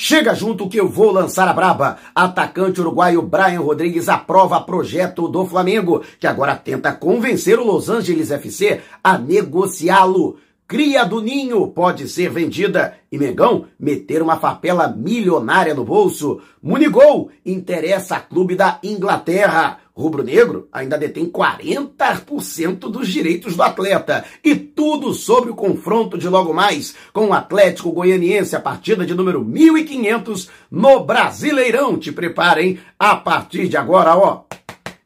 Chega junto que eu vou lançar a braba. Atacante uruguaio Brian Rodrigues aprova projeto do Flamengo, que agora tenta convencer o Los Angeles FC a negociá-lo. Cria do Ninho pode ser vendida e Mengão meter uma farpela milionária no bolso. Munigol interessa a clube da Inglaterra. Rubro-Negro ainda detém 40% dos direitos do atleta. E tudo sobre o confronto de logo mais com o Atlético Goianiense, a partida de número 1500 no Brasileirão. Te preparem a partir de agora, ó.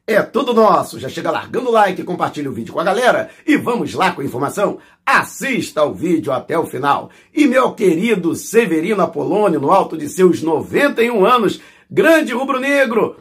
É tudo nosso. Já chega largando o like, compartilha o vídeo com a galera e vamos lá com a informação. Assista o vídeo até o final. E meu querido Severino Apolônio, no alto de seus 91 anos, grande rubro-negro,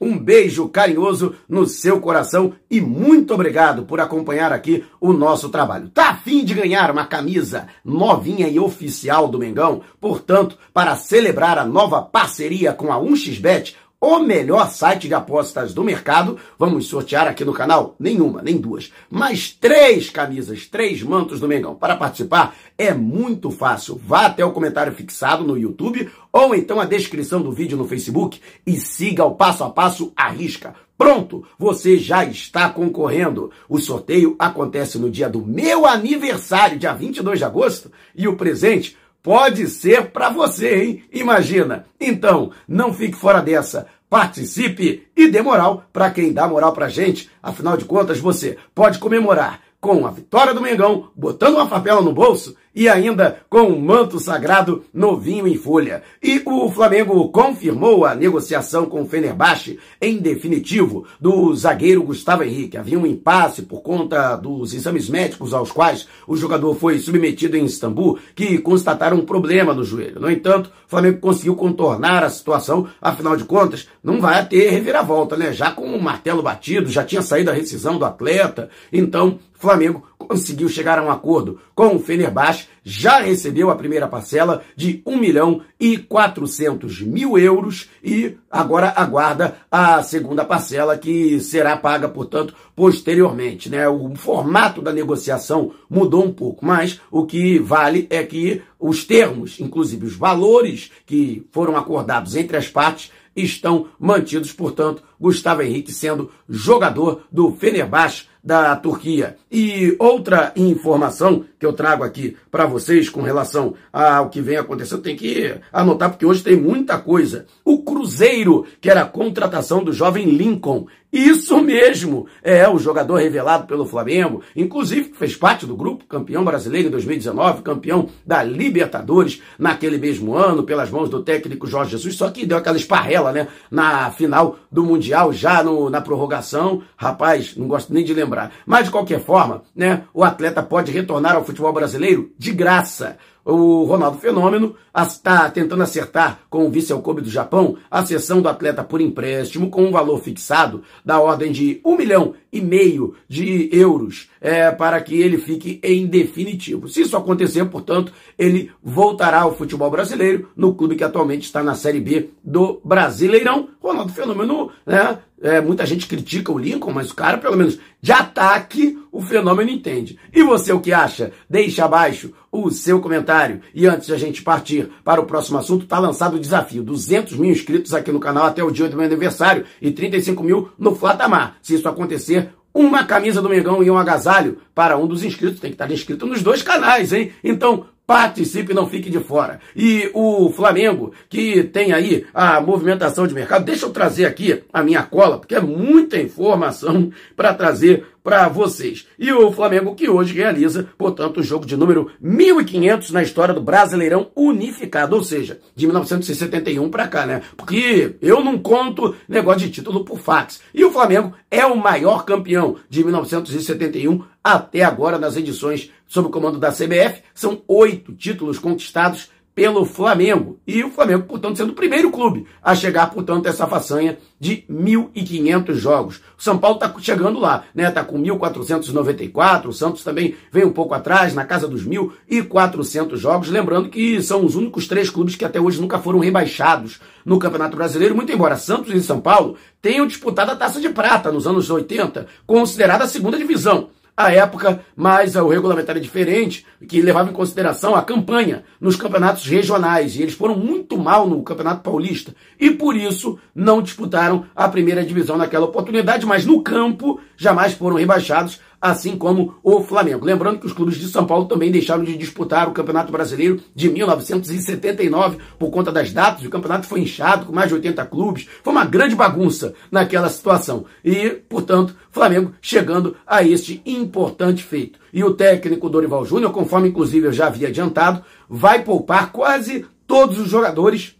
um beijo carinhoso no seu coração e muito obrigado por acompanhar aqui o nosso trabalho. Tá afim de ganhar uma camisa novinha e oficial do Mengão? Portanto, para celebrar a nova parceria com a 1xBet, o melhor site de apostas do mercado. Vamos sortear aqui no canal nenhuma, nem duas, mas três camisas, três mantos do Mengão. Para participar é muito fácil. Vá até o comentário fixado no YouTube ou então a descrição do vídeo no Facebook e siga o passo a passo à risca. Pronto, você já está concorrendo. O sorteio acontece no dia do meu aniversário, dia 22 de agosto, e o presente pode ser para você, hein? Imagina. Então, não fique fora dessa. Participe e dê moral para quem dá moral pra gente. Afinal de contas, você pode comemorar com a vitória do Mengão, botando uma papela no bolso e ainda com um manto sagrado novinho em folha. E o Flamengo confirmou a negociação com o Fenerbahçe em definitivo do zagueiro Gustavo Henrique. Havia um impasse por conta dos exames médicos aos quais o jogador foi submetido em Istambul, que constataram um problema no joelho. No entanto, o Flamengo conseguiu contornar a situação, afinal de contas, não vai ter reviravolta, né? Já com o martelo batido, já tinha saído a rescisão do atleta, então Flamengo conseguiu chegar a um acordo com o Fenerbahçe, já recebeu a primeira parcela de 1 milhão e 400 mil euros e agora aguarda a segunda parcela que será paga, portanto, posteriormente. Né? O formato da negociação mudou um pouco, mas o que vale é que os termos, inclusive os valores que foram acordados entre as partes, estão mantidos, portanto, Gustavo Henrique sendo jogador do Fenerbahçe da Turquia. E outra informação que eu trago aqui para vocês com relação ao que vem acontecendo, tem que anotar porque hoje tem muita coisa. O Cruzeiro, que era a contratação do jovem Lincoln, isso mesmo, é o jogador revelado pelo Flamengo, inclusive que fez parte do grupo, campeão brasileiro em 2019, campeão da Libertadores naquele mesmo ano, pelas mãos do técnico Jorge Jesus, só que deu aquela esparrela, né, na final do Mundial, já no, na prorrogação, rapaz, não gosto nem de lembrar. Mas de qualquer forma, né, o atleta pode retornar ao futebol brasileiro de graça o Ronaldo Fenômeno está tentando acertar com o vice-alcobe do Japão a cessão do atleta por empréstimo com um valor fixado da ordem de um milhão e meio de euros é, para que ele fique em definitivo. Se isso acontecer, portanto, ele voltará ao futebol brasileiro no clube que atualmente está na Série B do Brasileirão. Ronaldo Fenômeno, né, é, muita gente critica o Lincoln, mas o cara, pelo menos de ataque, o fenômeno entende. E você o que acha? Deixe abaixo o seu comentário. E antes de a gente partir para o próximo assunto, está lançado o desafio: 200 mil inscritos aqui no canal até o dia do meu aniversário e 35 mil no Flatamar. Se isso acontecer, uma camisa do Mengão e um agasalho para um dos inscritos. Tem que estar inscrito nos dois canais, hein? Então, participe, não fique de fora. E o Flamengo, que tem aí a movimentação de mercado, deixa eu trazer aqui a minha cola, porque é muita informação para trazer para vocês. E o Flamengo que hoje realiza, portanto, o jogo de número 1500 na história do Brasileirão unificado, ou seja, de 1971 para cá, né? Porque eu não conto negócio de título por fax. E o Flamengo é o maior campeão de 1971 até agora nas edições sob o comando da CBF. São oito títulos conquistados pelo Flamengo. E o Flamengo, portanto, sendo o primeiro clube a chegar, portanto, a essa façanha de 1.500 jogos. O São Paulo está chegando lá, né? Está com 1.494. O Santos também vem um pouco atrás, na casa dos 1.400 jogos. Lembrando que são os únicos três clubes que até hoje nunca foram rebaixados no Campeonato Brasileiro, muito embora Santos e São Paulo tenham disputado a taça de prata nos anos 80, considerada a segunda divisão. À época, mas o regulamento era diferente, que levava em consideração a campanha nos campeonatos regionais. E eles foram muito mal no Campeonato Paulista. E por isso não disputaram a primeira divisão naquela oportunidade, mas no campo jamais foram rebaixados assim como o Flamengo. Lembrando que os clubes de São Paulo também deixaram de disputar o Campeonato Brasileiro de 1979 por conta das datas. O campeonato foi inchado com mais de 80 clubes. Foi uma grande bagunça naquela situação. E, portanto, Flamengo chegando a este importante feito. E o técnico Dorival Júnior, conforme inclusive eu já havia adiantado, vai poupar quase todos os jogadores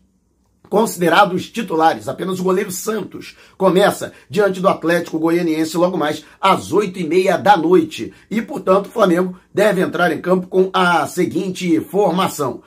considerados titulares. Apenas o goleiro Santos começa diante do Atlético Goianiense logo mais às oito e meia da noite. E, portanto, o Flamengo deve entrar em campo com a seguinte formação.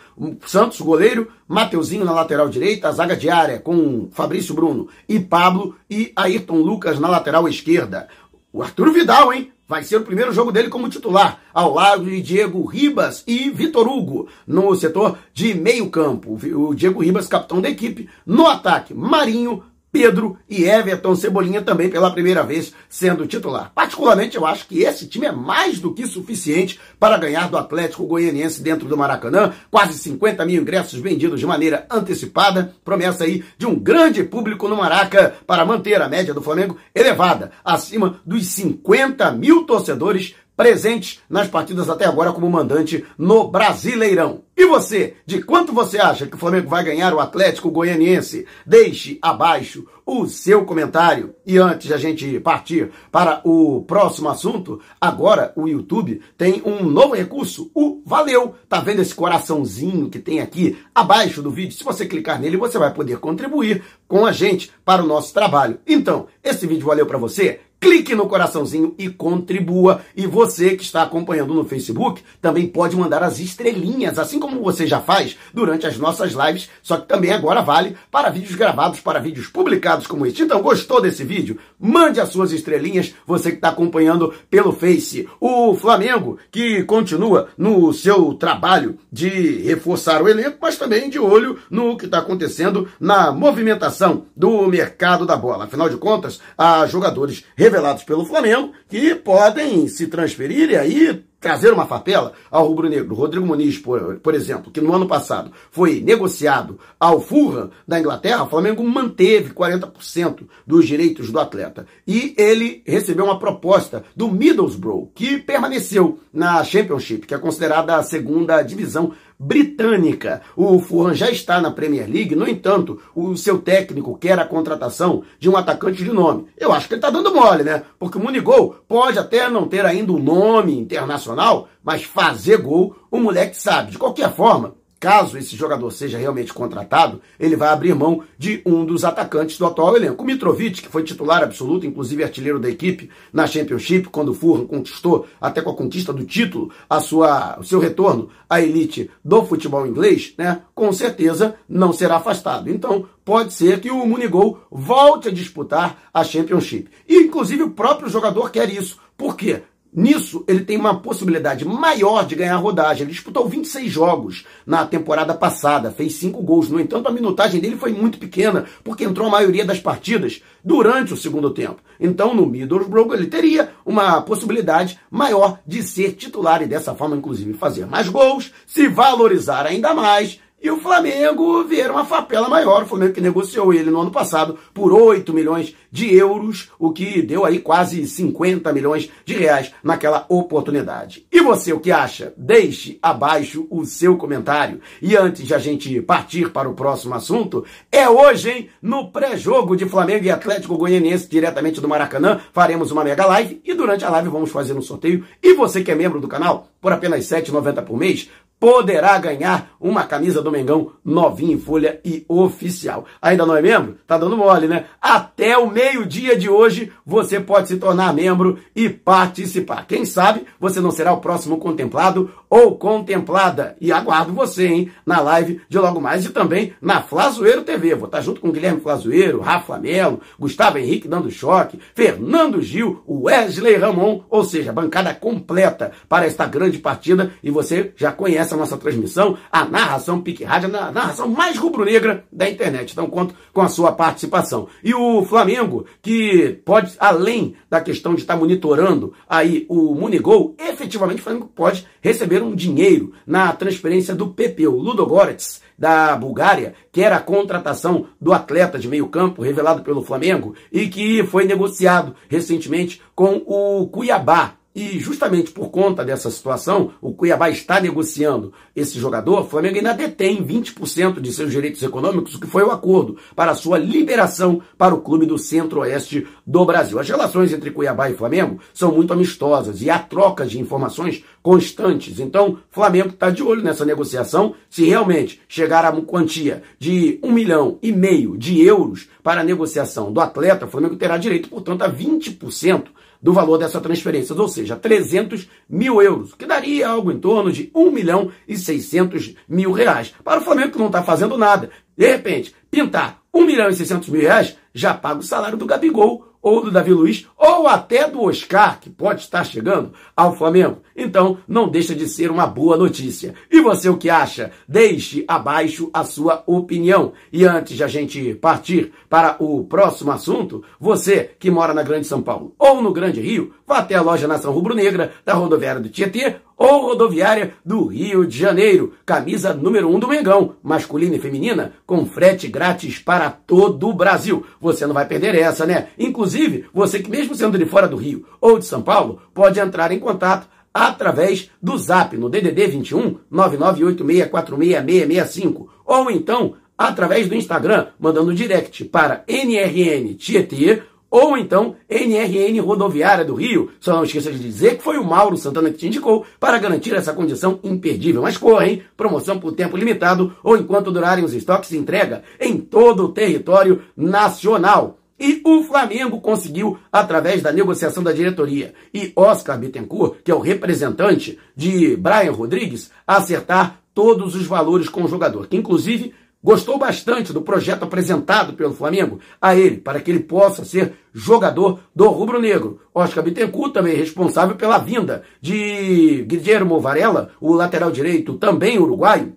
Santos, goleiro, Mateuzinho na lateral direita, a zaga de área com Fabrício Bruno e Pablo e Ayrton Lucas na lateral esquerda. O Arthur Vidal, hein? Vai ser o primeiro jogo dele como titular, ao lado de Diego Ribas e Vitor Hugo, no setor de meio campo. O Diego Ribas, capitão da equipe, no ataque, Marinho, Pedro e Everton Cebolinha também pela primeira vez sendo titular. Particularmente, eu acho que esse time é mais do que suficiente para ganhar do Atlético Goianiense dentro do Maracanã. Quase 50 mil ingressos vendidos de maneira antecipada. Promessa aí de um grande público no Maraca para manter a média do Flamengo elevada, acima dos 50 mil torcedores presentes nas partidas até agora como mandante no Brasileirão. E você, de quanto você acha que o Flamengo vai ganhar o Atlético Goianiense? Deixe abaixo o seu comentário. E antes de a gente partir para o próximo assunto, agora o YouTube tem um novo recurso, o Valeu. Tá vendo esse coraçãozinho que tem aqui abaixo do vídeo? Se você clicar nele, você vai poder contribuir com a gente para o nosso trabalho. Então, esse vídeo valeu para você? Clique no coraçãozinho e contribua. E você que está acompanhando no Facebook também pode mandar as estrelinhas, assim como você já faz durante as nossas lives, só que também agora vale para vídeos gravados, para vídeos publicados como este. Então, gostou desse vídeo? Mande as suas estrelinhas, você que está acompanhando pelo Face. O Flamengo, que continua no seu trabalho de reforçar o elenco, mas também de olho no que está acontecendo na movimentação do mercado da bola. Afinal de contas, há jogadores revelados pelo Flamengo que podem se transferir e aí trazer uma fatela ao rubro-negro. Rodrigo Muniz, por, por exemplo, que no ano passado foi negociado ao Fulham da Inglaterra, o Flamengo manteve 40% dos direitos do atleta. E ele recebeu uma proposta do Middlesbrough, que permaneceu na Championship, que é considerada a segunda divisão britânica. O Fulham já está na Premier League, no entanto, o seu técnico quer a contratação de um atacante de nome. Eu acho que ele está dando mole, né? Porque o Munigol pode até não ter ainda um nome internacional, mas fazer gol, o moleque sabe. De qualquer forma, caso esse jogador seja realmente contratado, ele vai abrir mão de um dos atacantes do atual elenco. O Mitrovic, que foi titular absoluto, inclusive artilheiro da equipe na Championship, quando o Fulham conquistou, até com a conquista do título, a sua, o seu retorno à elite do futebol inglês, né, com certeza não será afastado. Então, pode ser que o Munigol volte a disputar a Championship. E, inclusive, o próprio jogador quer isso. Por quê? Nisso, ele tem uma possibilidade maior de ganhar rodagem. Ele disputou 26 jogos na temporada passada, fez 5 gols. No entanto, a minutagem dele foi muito pequena, porque entrou a maioria das partidas durante o segundo tempo. Então, no Middlesbrough, ele teria uma possibilidade maior de ser titular e dessa forma, inclusive, fazer mais gols, se valorizar ainda mais e o Flamengo ver uma fapela maior. O Flamengo que negociou ele no ano passado por 8 milhões de euros, o que deu aí quase 50 milhões de reais naquela oportunidade. E você, o que acha? Deixe abaixo o seu comentário. E antes de a gente partir para o próximo assunto, é hoje, hein? No pré-jogo de Flamengo e Atlético Goianiense, diretamente do Maracanã, faremos uma mega live e durante a live vamos fazer um sorteio. E você que é membro do canal, por apenas R$ 7,90 por mês, poderá ganhar uma camisa do Mengão novinha em folha e oficial. Ainda não é membro? Tá dando mole, né? Até o meio-dia de hoje você pode se tornar membro e participar. Quem sabe você não será o próximo contemplado ou contemplada. E aguardo você, hein, na live de logo mais e também na Flazoeiro TV. Vou estar junto com Guilherme Flazoeiro, Rafa Melo, Gustavo Henrique dando choque, Fernando Gil, Wesley Ramon, ou seja, bancada completa para esta grande partida e você já conhece nessa nossa transmissão a narração Pique Rádio, a narração mais rubro-negra da internet. Então conto com a sua participação. E o Flamengo, que pode, além da questão de estar monitorando aí o Munigol, efetivamente o Flamengo pode receber um dinheiro na transferência do PP, o Ludogorets, da Bulgária, que era a contratação do atleta de meio campo revelado pelo Flamengo e que foi negociado recentemente com o Cuiabá e justamente por conta dessa situação, o Cuiabá está negociando esse jogador, o Flamengo ainda detém 20% de seus direitos econômicos, o que foi o acordo para sua liberação para o clube do centro-oeste do Brasil. As relações entre Cuiabá e Flamengo são muito amistosas e há troca de informações constantes. Então, Flamengo está de olho nessa negociação. Se realmente chegar a uma quantia de um milhão e meio de euros para a negociação do atleta, o Flamengo terá direito, portanto, a 20% do valor dessa transferência, ou seja, 300 mil euros, que daria algo em torno de 1 milhão e 600 mil reais. Para o Flamengo que não está fazendo nada, de repente, pintar 1 milhão e 600 mil reais, já paga o salário do Gabigol ou do Davi Luiz, ou até do Oscar, que pode estar chegando ao Flamengo. Então, não deixa de ser uma boa notícia. E você o que acha? Deixe abaixo a sua opinião. E antes de a gente partir para o próximo assunto, você que mora na Grande São Paulo ou no Grande Rio, vá até a loja Nação Rubro Negra da rodoviária do Tietê ou rodoviária do Rio de Janeiro. Camisa número 1 um do Mengão, masculina e feminina, com frete grátis para todo o Brasil. Você não vai perder essa, né? Inclusive, você que mesmo sendo de fora do Rio ou de São Paulo, pode entrar em contato através do Zap no DDD 21 998646665 ou então através do Instagram, mandando direct para NRN Tietê ou então NRN Rodoviária do Rio. Só não esqueça de dizer que foi o Mauro Santana que te indicou para garantir essa condição imperdível. Mas corra, hein? Promoção por tempo limitado ou enquanto durarem os estoques entrega em todo o território nacional. E o Flamengo conseguiu, através da negociação da diretoria e Oscar Bittencourt, que é o representante de Brian Rodrigues, acertar todos os valores com o jogador, que inclusive Gostou bastante do projeto apresentado pelo Flamengo a ele, para que ele possa ser jogador do Rubro Negro. Oscar Bittencourt também é responsável pela vinda de Guilherme Varela, o lateral direito, também uruguaio,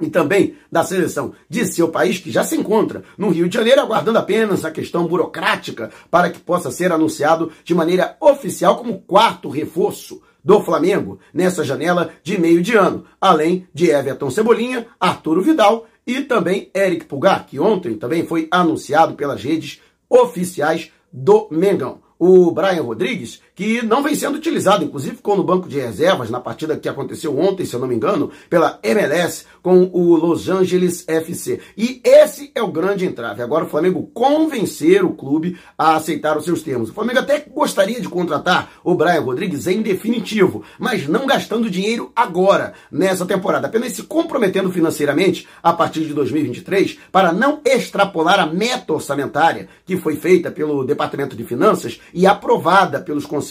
e também da seleção de seu país, que já se encontra no Rio de Janeiro, aguardando apenas a questão burocrática para que possa ser anunciado de maneira oficial como quarto reforço do Flamengo nessa janela de meio de ano, além de Everton Cebolinha, Arturo Vidal e também Eric Pulgar, que ontem também foi anunciado pelas redes oficiais do Mengão. O Brian Rodrigues, que não vem sendo utilizado, inclusive ficou no banco de reservas na partida que aconteceu ontem, se eu não me engano, pela MLS com o Los Angeles FC. E esse é o grande entrave. Agora o Flamengo convencer o clube a aceitar os seus termos. O Flamengo até gostaria de contratar o Brian Rodrigues em definitivo, mas não gastando dinheiro agora, nessa temporada, apenas se comprometendo financeiramente a partir de 2023 para não extrapolar a meta orçamentária que foi feita pelo Departamento de Finanças e aprovada pelos conselhos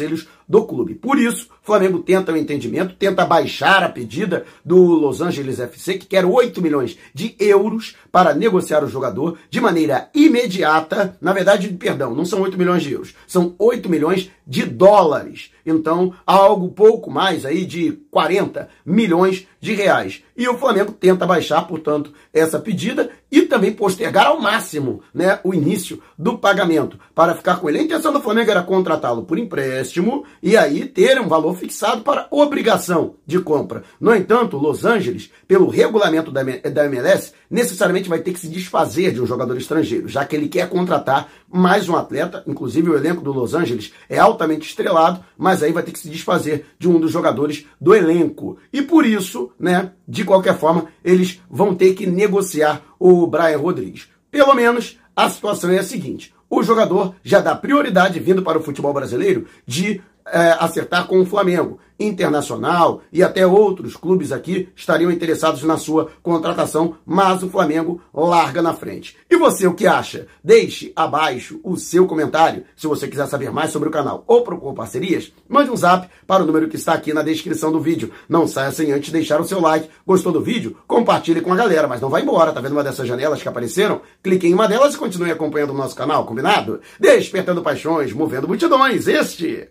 do clube. Por isso, Flamengo tenta o um entendimento, tenta baixar a pedida do Los Angeles FC, que quer 8 milhões de euros para negociar o jogador de maneira imediata. Na verdade, perdão, não são 8 milhões de euros, são 8 milhões de dólares. Então, algo pouco mais aí de 40 milhões de reais. E o Flamengo tenta baixar, portanto, essa pedida e também postergar ao máximo né, o início do pagamento para ficar com ele. A intenção do Flamengo era contratá-lo por empréstimo e aí ter um valor fixado para obrigação de compra. No entanto, Los Angeles, pelo regulamento da MLS, necessariamente vai ter que se desfazer de um jogador estrangeiro, já que ele quer contratar mais um atleta, inclusive o elenco do Los Angeles é altamente estrelado, mas aí vai ter que se desfazer de um dos jogadores do elenco. E por isso, né, de qualquer forma, eles vão ter que negociar o Brian Rodrigues. Pelo menos a situação é a seguinte: o jogador já dá prioridade vindo para o futebol brasileiro de é, acertar com o Flamengo. Internacional e até outros clubes aqui estariam interessados na sua contratação, mas o Flamengo larga na frente. E você o que acha? Deixe abaixo o seu comentário. Se você quiser saber mais sobre o canal ou propor parcerias, mande um zap para o número que está aqui na descrição do vídeo. Não saia sem antes deixar o seu like. Gostou do vídeo? Compartilhe com a galera, mas não vai embora. Tá vendo uma dessas janelas que apareceram? Clique em uma delas e continue acompanhando o nosso canal, combinado? Despertando paixões, movendo multidões. Este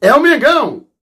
é o Mengão!